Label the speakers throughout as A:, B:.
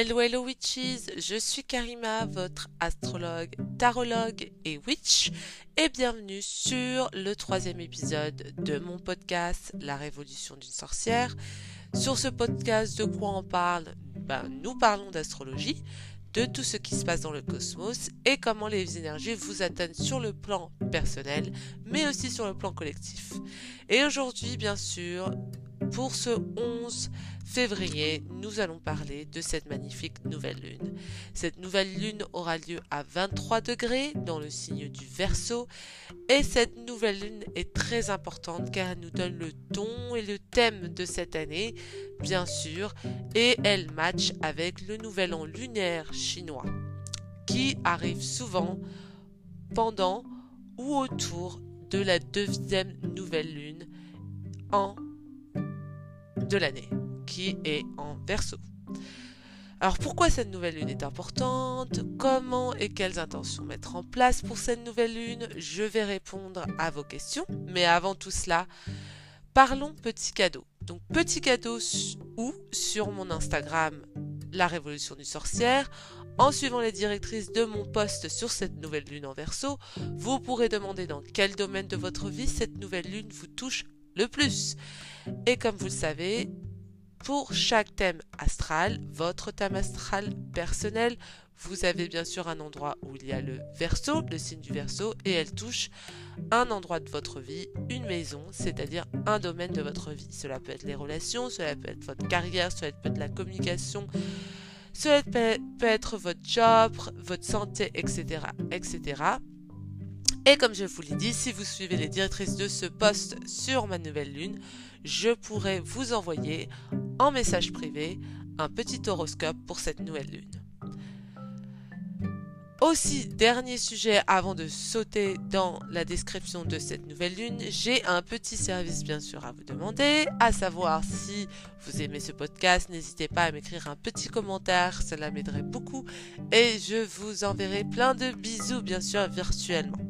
A: Hello Hello Witches, je suis Karima, votre astrologue, tarologue et witch, et bienvenue sur le troisième épisode de mon podcast La Révolution d'une sorcière. Sur ce podcast, de quoi on parle? Ben, Nous parlons d'astrologie, de tout ce qui se passe dans le cosmos et comment les énergies vous atteignent sur le plan personnel, mais aussi sur le plan collectif. Et aujourd'hui, bien sûr, pour ce 11 février, nous allons parler de cette magnifique nouvelle lune. Cette nouvelle lune aura lieu à 23 degrés dans le signe du Verseau et cette nouvelle lune est très importante car elle nous donne le ton et le thème de cette année, bien sûr, et elle match avec le nouvel an lunaire chinois qui arrive souvent pendant ou autour de la deuxième nouvelle lune en de l'année, qui est en verso. Alors pourquoi cette nouvelle lune est importante? Comment et quelles intentions mettre en place pour cette nouvelle lune? Je vais répondre à vos questions. Mais avant tout cela, parlons petit cadeau. Donc petit cadeau ou sur mon Instagram, la révolution du sorcière. En suivant les directrices de mon poste sur cette nouvelle lune en verso, vous pourrez demander dans quel domaine de votre vie cette nouvelle lune vous touche le plus. Et comme vous le savez, pour chaque thème astral, votre thème astral personnel, vous avez bien sûr un endroit où il y a le verso, le signe du verso, et elle touche un endroit de votre vie, une maison, c'est-à-dire un domaine de votre vie. Cela peut être les relations, cela peut être votre carrière, cela peut être la communication, cela peut être votre job, votre santé, etc., etc. Et comme je vous l'ai dit, si vous suivez les directrices de ce poste sur ma nouvelle lune, je pourrai vous envoyer en message privé un petit horoscope pour cette nouvelle lune. Aussi, dernier sujet avant de sauter dans la description de cette nouvelle lune, j'ai un petit service bien sûr à vous demander, à savoir si vous aimez ce podcast, n'hésitez pas à m'écrire un petit commentaire, cela m'aiderait beaucoup et je vous enverrai plein de bisous bien sûr virtuellement.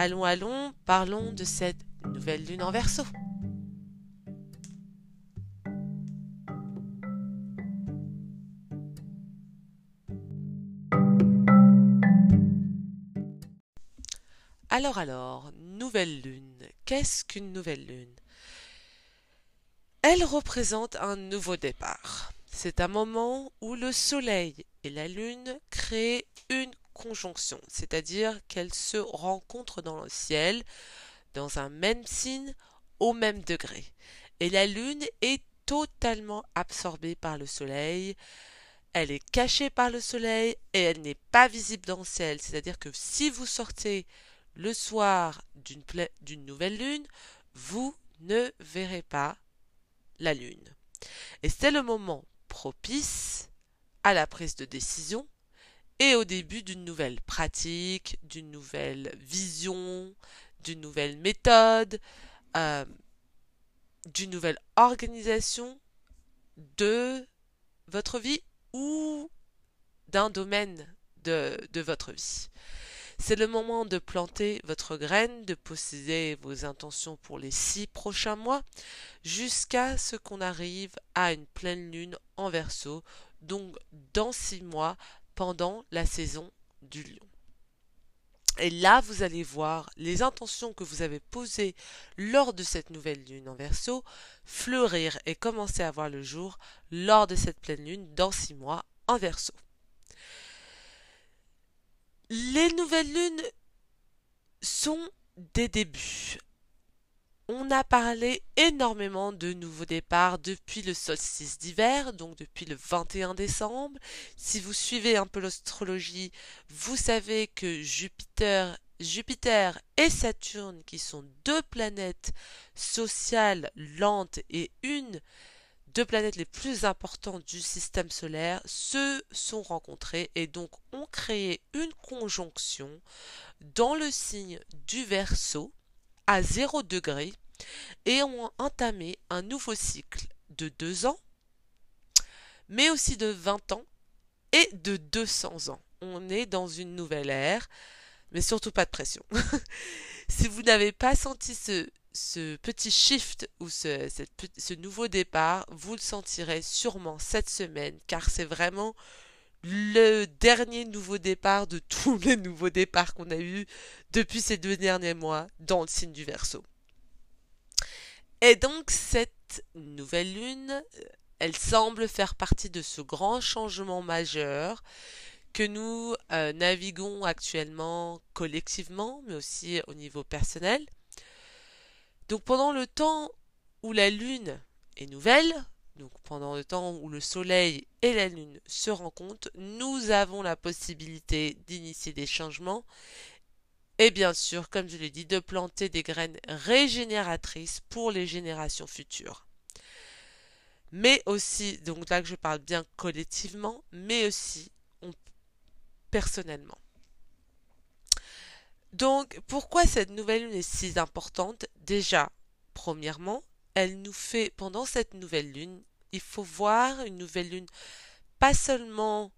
A: Allons, allons, parlons de cette nouvelle lune en verso. Alors alors, nouvelle lune. Qu'est-ce qu'une nouvelle lune? Elle représente un nouveau départ. C'est un moment où le Soleil et la Lune créent une c'est-à-dire qu'elles se rencontrent dans le ciel, dans un même signe, au même degré. Et la Lune est totalement absorbée par le Soleil, elle est cachée par le Soleil et elle n'est pas visible dans le ciel. C'est-à-dire que si vous sortez le soir d'une nouvelle Lune, vous ne verrez pas la Lune. Et c'est le moment propice à la prise de décision et au début d'une nouvelle pratique, d'une nouvelle vision, d'une nouvelle méthode, euh, d'une nouvelle organisation de votre vie ou d'un domaine de, de, votre vie. C'est le moment de planter votre graine, de posséder vos intentions pour les six prochains mois, jusqu'à ce qu'on arrive à une pleine lune en verso, donc dans six mois, pendant la saison du lion. Et là, vous allez voir les intentions que vous avez posées lors de cette nouvelle lune en verso fleurir et commencer à voir le jour lors de cette pleine lune dans six mois en verso. Les nouvelles lunes sont des débuts on a parlé énormément de nouveaux départs depuis le solstice d'hiver, donc depuis le 21 décembre. Si vous suivez un peu l'astrologie, vous savez que Jupiter, Jupiter et Saturne, qui sont deux planètes sociales lentes et une deux planètes les plus importantes du système solaire, se sont rencontrées et donc ont créé une conjonction dans le signe du Verseau à 0 degré et ont entamé un nouveau cycle de 2 ans, mais aussi de 20 ans et de 200 ans. On est dans une nouvelle ère, mais surtout pas de pression. si vous n'avez pas senti ce, petit shift ou ce nouveau départ, vous le sentirez sûrement cette semaine, car c'est vraiment le dernier nouveau départ de tous les nouveaux départs qu'on a eus depuis ces deux derniers mois dans le signe du Verseau. Et donc cette nouvelle lune, elle semble faire partie de ce grand changement majeur que nous euh, naviguons actuellement collectivement, mais aussi au niveau personnel. Donc pendant le temps où la lune est nouvelle, donc pendant le temps où le soleil et la lune se rencontrent, nous avons la possibilité d'initier des changements et bien sûr, comme je l'ai dit, de planter des graines régénératrices pour les générations futures. Mais aussi, donc là que je parle bien collectivement, mais aussi personnellement. Donc, pourquoi cette nouvelle lune est si importante? Déjà, premièrement, elle nous fait, pendant cette nouvelle lune, il faut voir une nouvelle lune, pas seulement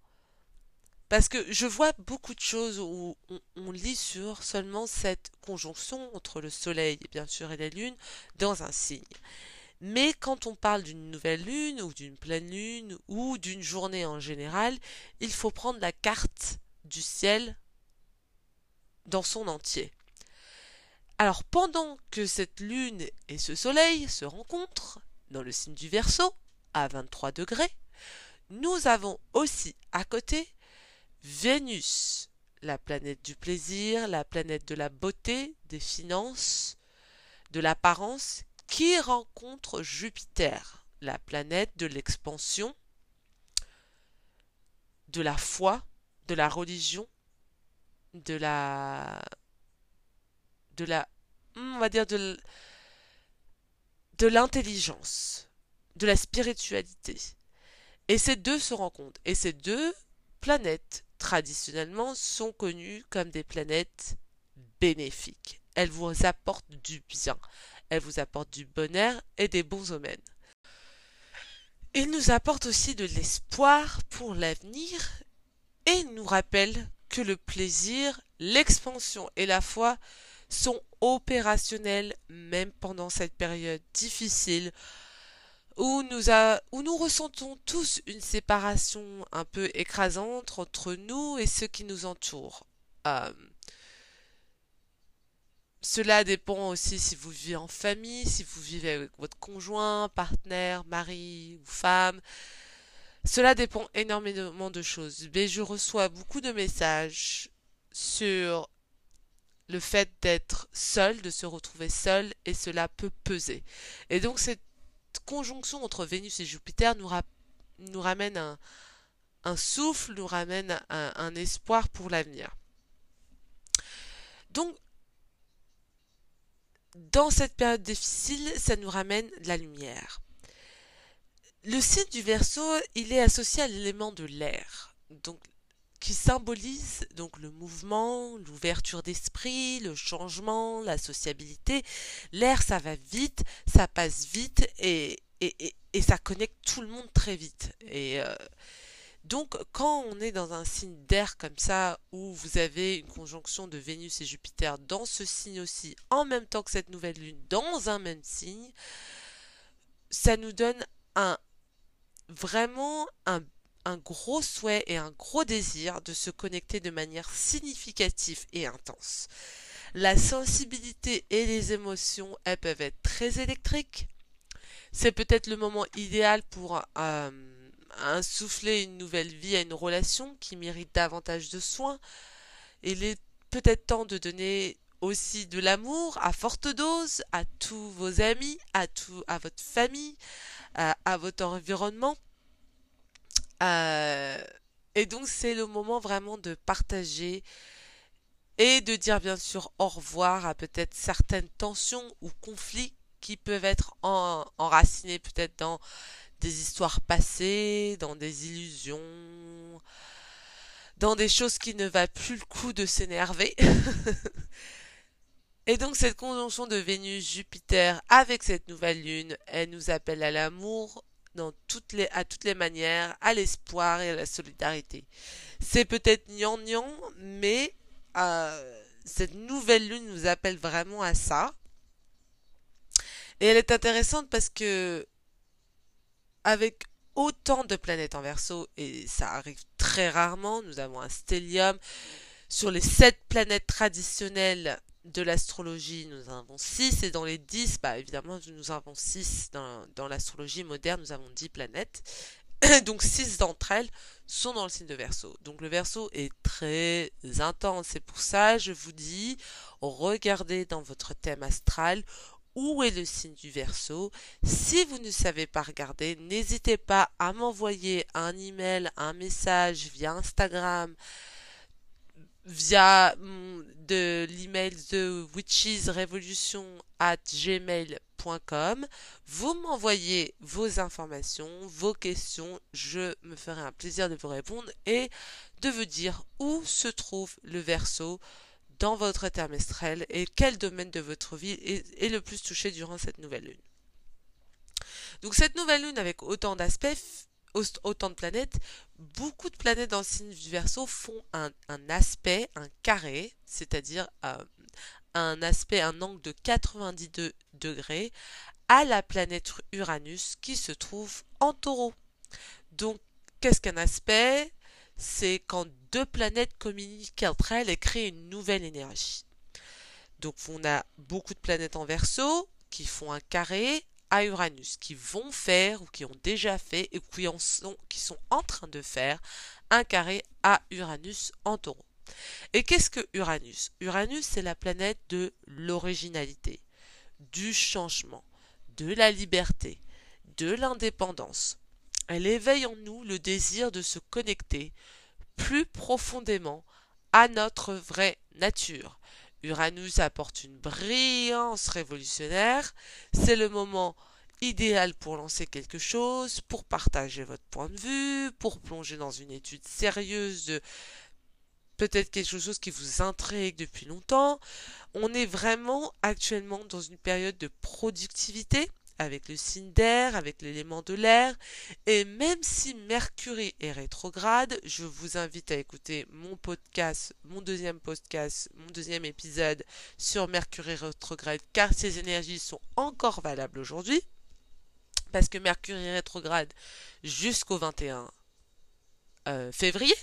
A: parce que je vois beaucoup de choses où on, lit sur seulement cette conjonction entre le Soleil, bien sûr, et la Lune dans un signe. Mais quand on parle d'une nouvelle lune ou d'une pleine lune ou d'une journée en général, il faut prendre la carte du ciel dans son entier. Alors pendant que cette lune et ce soleil se rencontrent dans le signe du Verseau à 23 degrés, nous avons aussi à côté Vénus, la planète du plaisir, la planète de la beauté, des finances, de l'apparence, qui rencontre Jupiter, la planète de l'expansion, de la foi, de la religion, de la de la on va dire de de l'intelligence, de la spiritualité. Et ces deux se rencontrent. Et ces deux planètes traditionnellement sont connues comme des planètes bénéfiques. Elles vous apportent du bien, elles vous apportent du bonheur et des bons omens. Ils nous apportent aussi de l'espoir pour l'avenir et nous rappellent que le plaisir, l'expansion et la foi sont opérationnels même pendant cette période difficile où nous, ressentons tous une séparation un peu écrasante entre nous et ceux qui nous entourent. Euh, cela dépend aussi si vous vivez en famille, si vous vivez avec votre conjoint, partenaire, mari ou femme. Cela dépend énormément de choses. Mais je reçois beaucoup de messages sur le fait d'être seul, de se retrouver seul, et cela peut peser. Et donc cette conjonction entre Vénus et Jupiter nous, ramène un, souffle, nous ramène un, un espoir pour l'avenir. Donc, dans cette période difficile, ça nous ramène la lumière. Le signe du Verseau, il est associé à l'élément de l'air, donc qui symbolise donc le mouvement, l'ouverture d'esprit, le changement, la sociabilité. L'air, ça va vite, ça passe vite et, et, et, ça connecte tout le monde très vite. Et euh, donc, quand on est dans un signe d'air comme ça, où vous avez une conjonction de Vénus et Jupiter dans ce signe aussi, en même temps que cette nouvelle lune dans un même signe, ça nous donne un vraiment un un gros souhait et un gros désir de se connecter de manière significative et intense. La sensibilité et les émotions, elles peuvent être très électriques. C'est peut-être le moment idéal pour euh, insouffler une nouvelle vie à une relation qui mérite davantage de soins. Il est peut-être temps de donner aussi de l'amour à forte dose à tous vos amis, à tout, à votre famille, à votre environnement. Euh, et donc c'est le moment vraiment de partager et de dire bien sûr au revoir à peut-être certaines tensions ou conflits qui peuvent être enracinés peut-être dans des histoires passées, dans des illusions, dans des choses qui ne valent plus le coup de s'énerver. Et donc cette conjonction de Vénus-Jupiter avec cette nouvelle lune, elle nous appelle à l'amour, à toutes les manières, à l'espoir et à la solidarité. C'est peut-être gnangnan, mais euh, cette nouvelle lune nous appelle vraiment à ça. Et elle est intéressante parce que avec autant de planètes en verso, et ça arrive très rarement, nous avons un stellium. Sur les sept planètes traditionnelles de l'astrologie, nous en avons 6, et dans les 10, bah évidemment, nous avons 6 dans, dans l'astrologie moderne, nous avons 10 planètes. Donc 6 d'entre elles sont dans le signe de Verseau. Donc le Verseau est très intense. C'est pour ça, je vous dis, regardez dans votre thème astral où est le signe du Verseau. Si vous ne savez pas regarder, n'hésitez pas à m'envoyer un email, un message via Instagram, via mm, de l'email de witchesrevolution at gmail.com. Vous m'envoyez vos informations, vos questions. Je me ferai un plaisir de vous répondre et de vous dire où se trouve le verso dans votre termestrel et quel domaine de votre vie est le plus touché durant cette nouvelle lune. Donc cette nouvelle lune avec autant d'aspects autant de planètes, beaucoup de planètes dans le signe du Verseau font un, aspect, un carré, c'est-à-dire euh, un aspect, un angle de 92 degrés à la planète Uranus qui se trouve en taureau. Donc, qu'est-ce qu'un aspect? C'est quand deux planètes communiquent entre elles et créent une nouvelle énergie. Donc, on a beaucoup de planètes en verso qui font un carré Uranus, qui vont faire ou qui ont déjà fait et qui, en sont, qui sont en train de faire un carré à Uranus en taureau. Et qu'est-ce que Uranus? Uranus, c'est la planète de l'originalité, du changement, de la liberté, de l'indépendance. Elle éveille en nous le désir de se connecter plus profondément à notre vraie nature, Uranus apporte une brillance révolutionnaire. C'est le moment idéal pour lancer quelque chose, pour partager votre point de vue, pour plonger dans une étude sérieuse de peut-être quelque chose qui vous intrigue depuis longtemps. On est vraiment actuellement dans une période de productivité avec le signe d'air, avec l'élément de l'air. Et même si Mercure est rétrograde, je vous invite à écouter mon podcast, mon deuxième podcast, mon deuxième épisode sur Mercure rétrograde, car ces énergies sont encore valables aujourd'hui. Parce que Mercure est rétrograde jusqu'au 21 euh, février.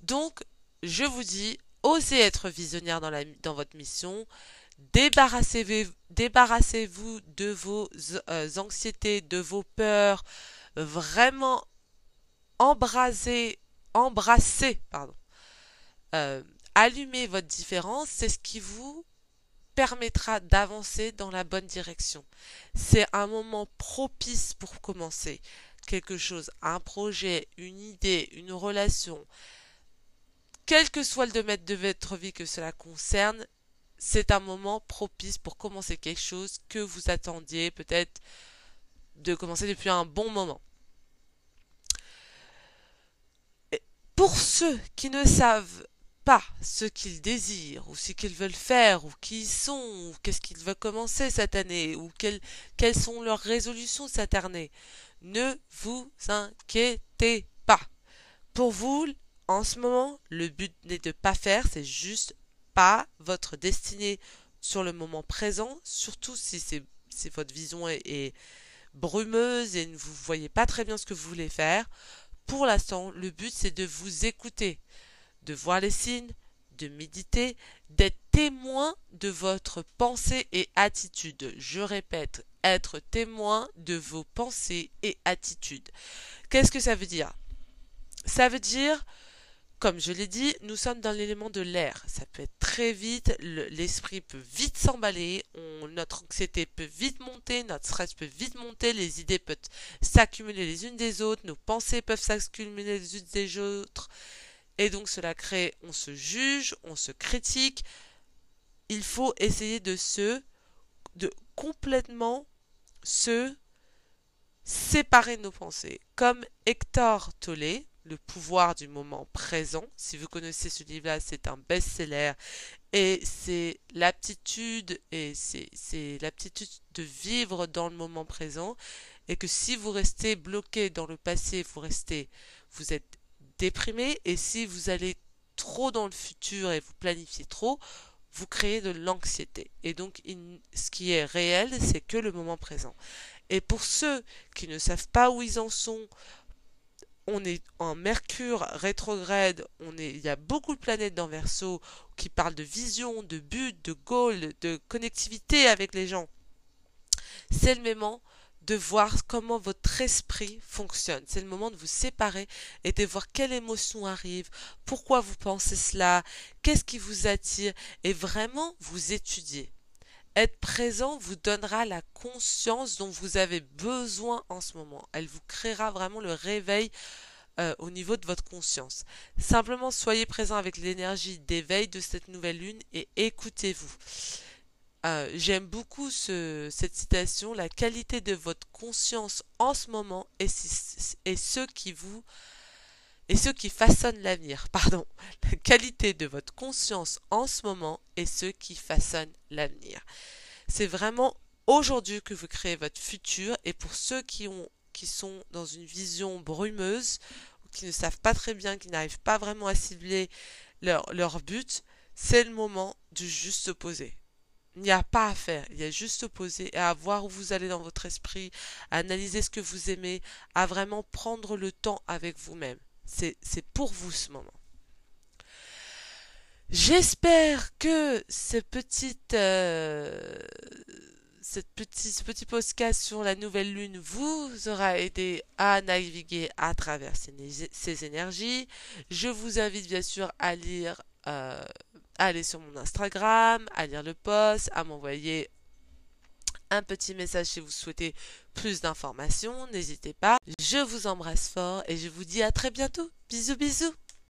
A: Donc, je vous dis, osez être visionnaire dans, votre mission. Débarrassez-vous débarrassez de vos euh, anxiétés, de vos peurs. Vraiment embrasser, embrasser, pardon. Euh, allumez votre différence, c'est ce qui vous permettra d'avancer dans la bonne direction. C'est un moment propice pour commencer quelque chose, un projet, une idée, une relation. Quel que soit le domaine de votre vie que cela concerne, c'est un moment propice pour commencer quelque chose que vous attendiez peut-être de commencer depuis un bon moment. pour ceux qui ne savent pas ce qu'ils désirent, ou ce qu'ils veulent faire, ou qui ils sont, ou qu'est-ce qu'ils veulent commencer cette année, ou quelles, quelles sont leurs résolutions cette année, ne vous inquiétez pas. Pour vous, en ce moment, le but n'est de pas faire, c'est juste votre destinée sur le moment présent, surtout si c'est si votre vision est, brumeuse et vous voyez pas très bien ce que vous voulez faire. Pour l'instant, le but c'est de vous écouter, de voir les signes, de méditer, d'être témoin de votre pensée et attitude. Je répète, être témoin de vos pensées et attitudes. Qu'est-ce que ça veut dire? Ça veut dire comme je l'ai dit, nous sommes dans l'élément de l'air. Ça peut être très vite, l'esprit peut vite s'emballer, notre anxiété peut vite monter, notre stress peut vite monter, les idées peuvent s'accumuler les unes des autres, nos pensées peuvent s'accumuler les unes des autres. Et donc cela crée, on se juge, on se critique. Il faut essayer de se, de complètement se séparer nos pensées. Comme Hector Tolle, le pouvoir du moment présent. Si vous connaissez ce livre-là, c'est un best-seller et c'est l'aptitude et c'est l'aptitude de vivre dans le moment présent et que si vous restez bloqué dans le passé, vous restez, vous êtes déprimé et si vous allez trop dans le futur et vous planifiez trop, vous créez de l'anxiété. Et donc, ce qui est réel, c'est que le moment présent. Et pour ceux qui ne savent pas où ils en sont, on est en Mercure rétrograde, il y a beaucoup de planètes dans Verseau qui parlent de vision, de but, de goal, de connectivité avec les gens. C'est le moment de voir comment votre esprit fonctionne. C'est le moment de vous séparer et de voir quelle émotion arrive, pourquoi vous pensez cela, qu'est-ce qui vous attire et vraiment vous étudier. Être présent vous donnera la conscience dont vous avez besoin en ce moment. Elle vous créera vraiment le réveil euh, au niveau de votre conscience. Simplement soyez présent avec l'énergie d'éveil de cette nouvelle lune et écoutez-vous. Euh, j'aime beaucoup cette citation. La qualité de votre conscience en ce moment est, est ce qui vous et ce qui façonne l'avenir. Pardon. La qualité de votre conscience en ce moment est ce qui façonne l'avenir. C'est vraiment aujourd'hui que vous créez votre futur et pour ceux qui ont qui sont dans une vision brumeuse, qui ne savent pas très bien, qui n'arrivent pas vraiment à cibler leur, leur but, c'est le moment de juste poser. Il n'y a pas à faire, il y a juste et à voir où vous allez dans votre esprit, à analyser ce que vous aimez, à vraiment prendre le temps avec vous-même. C'est pour vous ce moment. J'espère que euh, ce petit podcast sur la nouvelle lune vous aura aidé à naviguer à travers ces, énergies. Je vous invite bien sûr à lire, euh, à aller sur mon Instagram, à lire le post, à m'envoyer un petit message si vous souhaitez plus d'informations. N'hésitez pas. Je vous embrasse fort et je vous dis à très bientôt. Bisous bisous.